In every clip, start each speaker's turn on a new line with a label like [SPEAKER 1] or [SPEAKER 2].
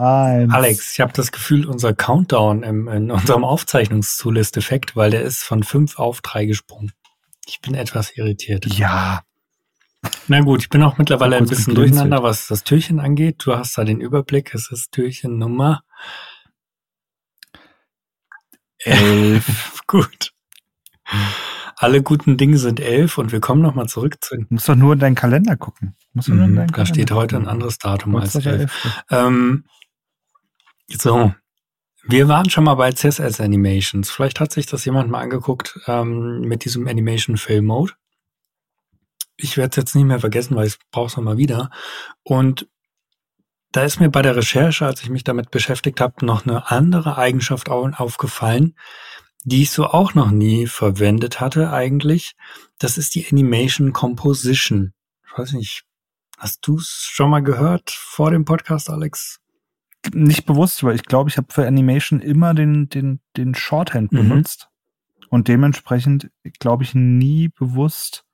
[SPEAKER 1] eins.
[SPEAKER 2] Alex, ich habe das Gefühl, unser Countdown im, in unserem Aufzeichnungstool ist defekt, weil der ist von fünf auf drei gesprungen. Ich bin etwas irritiert.
[SPEAKER 1] Ja.
[SPEAKER 2] Na gut, ich bin auch mittlerweile ein bisschen
[SPEAKER 1] geblinzelt.
[SPEAKER 2] durcheinander, was das Türchen angeht. Du hast da den Überblick. Es ist Türchen Nummer
[SPEAKER 1] Elf.
[SPEAKER 2] Gut. Alle guten Dinge sind elf und wir kommen nochmal zurück zu.
[SPEAKER 1] Du musst doch nur in deinen Kalender gucken. Musst du nur in
[SPEAKER 2] Mhm,
[SPEAKER 1] deinen
[SPEAKER 2] da steht
[SPEAKER 1] Kalender
[SPEAKER 2] heute ein anderes Datum als elf.
[SPEAKER 1] Elfte.
[SPEAKER 2] Ähm, so. Wir waren schon mal bei CSS Animations. Vielleicht hat sich das jemand mal angeguckt ähm, mit diesem Animation Fill Mode. Ich werde es jetzt nicht mehr vergessen, weil ich brauche es nochmal wieder. Und da ist mir bei der Recherche, als ich mich damit beschäftigt habe, noch eine andere Eigenschaft au- aufgefallen, die ich so auch noch nie verwendet hatte eigentlich. Das ist die Animation Composition. Ich weiß nicht, hast du es schon mal gehört vor dem Podcast, Alex?
[SPEAKER 1] Nicht bewusst, weil ich glaube, ich habe für Animation immer den, den, den Shorthand
[SPEAKER 2] Mhm.
[SPEAKER 1] benutzt. Und dementsprechend, glaube ich, nie bewusst.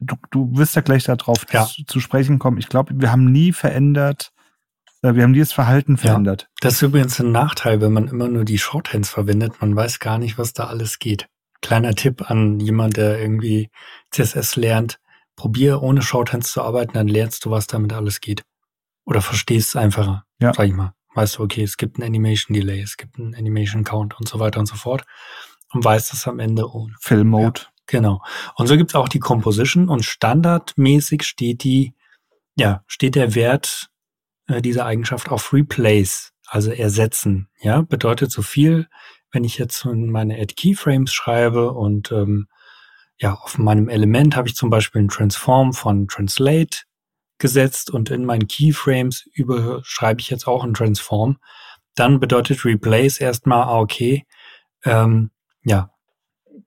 [SPEAKER 1] Du, du wirst ja gleich darauf
[SPEAKER 2] Ja.
[SPEAKER 1] zu, zu sprechen kommen. Ich glaube, wir haben nie verändert, äh, wir haben nie das Verhalten verändert.
[SPEAKER 2] Das ist übrigens ein Nachteil, wenn man immer nur die Shorthands verwendet. Man weiß gar nicht, was da alles geht. Kleiner Tipp an jemand, der irgendwie CSS lernt. Probier ohne Shorthands zu arbeiten, dann lernst du, was damit alles geht. Oder verstehst es einfacher,
[SPEAKER 1] Ja.
[SPEAKER 2] sag ich mal. Weißt du, okay, es gibt ein Animation Delay, es gibt einen Animation Count und so weiter und so fort. Und weißt es am Ende ohne.
[SPEAKER 1] Fill Mode.
[SPEAKER 2] Genau. Und so gibt's auch die Composition und standardmäßig steht die, ja, steht der Wert äh, dieser Eigenschaft auf Replace, also ersetzen. Ja, bedeutet so viel, wenn ich jetzt in meine Add Keyframes schreibe und ähm, ja, auf meinem Element habe ich zum Beispiel ein Transform von Translate gesetzt und in meinen Keyframes über schreibe ich jetzt auch ein Transform, dann bedeutet Replace erstmal, ah, okay, ähm, ja,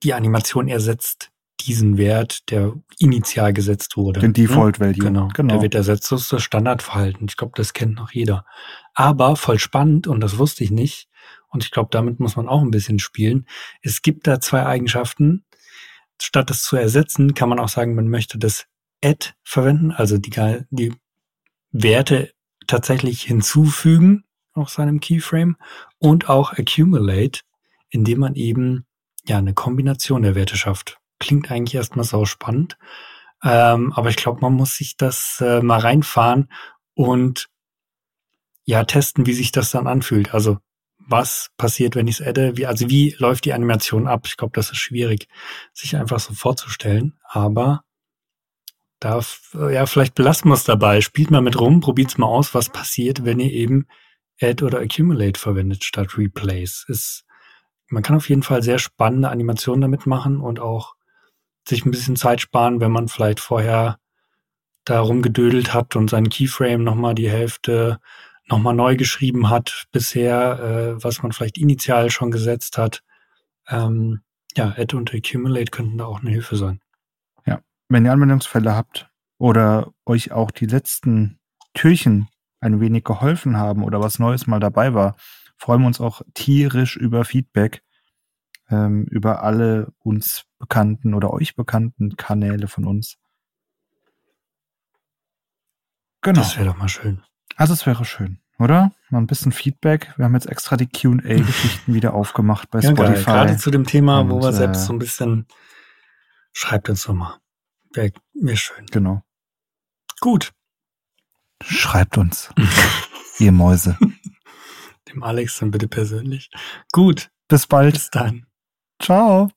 [SPEAKER 2] die Animation ersetzt diesen Wert, der initial gesetzt wurde.
[SPEAKER 1] Den Default
[SPEAKER 2] Hm?
[SPEAKER 1] Value.
[SPEAKER 2] Genau,
[SPEAKER 1] genau.
[SPEAKER 2] der wird ersetzt. Das ist das Standardverhalten. Ich glaube, das kennt noch jeder. Aber voll spannend, und das wusste ich nicht, und ich glaube, damit muss man auch ein bisschen spielen. Es gibt da zwei Eigenschaften. Statt das zu ersetzen, kann man auch sagen, man möchte das add verwenden, also die, die Werte tatsächlich hinzufügen auf seinem Keyframe und auch accumulate, indem man eben ja eine Kombination der Werte schafft. Klingt eigentlich erstmal sau spannend, ähm, aber ich glaube, man muss sich das äh, mal reinfahren und ja testen, wie sich das dann anfühlt. Also was passiert, wenn ich es adde? Wie, also wie läuft die Animation ab? Ich glaube, das ist schwierig, sich einfach so vorzustellen. Aber da, ja, vielleicht belassen wir es dabei. Spielt mal mit rum, probiert's mal aus, was passiert, wenn ihr eben Add oder Accumulate verwendet statt Replace. Ist, man kann auf jeden Fall sehr spannende Animationen damit machen und auch sich ein bisschen Zeit sparen, wenn man vielleicht vorher da rumgedödelt hat und seinen Keyframe nochmal die Hälfte nochmal neu geschrieben hat bisher, äh, was man vielleicht initial schon gesetzt hat. Ähm, ja, Add und Accumulate könnten da auch eine Hilfe sein.
[SPEAKER 1] Wenn ihr Anwendungsfälle habt oder euch auch die letzten Türchen ein wenig geholfen haben oder was Neues mal dabei war, freuen wir uns auch tierisch über Feedback ähm, über alle uns bekannten oder euch bekannten Kanäle von uns. Genau.
[SPEAKER 2] Das wäre doch mal schön.
[SPEAKER 1] Also es wäre schön, oder? Mal ein bisschen Feedback. Wir haben jetzt extra die Q&A-Geschichten wieder aufgemacht bei
[SPEAKER 2] Ja, geil.
[SPEAKER 1] Spotify.
[SPEAKER 2] Gerade zu dem Thema, wo
[SPEAKER 1] Und,
[SPEAKER 2] wir
[SPEAKER 1] äh,
[SPEAKER 2] selbst so ein bisschen schreibt uns doch mal. Wäre wär schön.
[SPEAKER 1] Genau.
[SPEAKER 2] Gut.
[SPEAKER 1] Schreibt uns, ihr Mäuse.
[SPEAKER 2] Dem Alex dann bitte persönlich. Gut.
[SPEAKER 1] Bis bald.
[SPEAKER 2] Bis dann.
[SPEAKER 1] Ciao.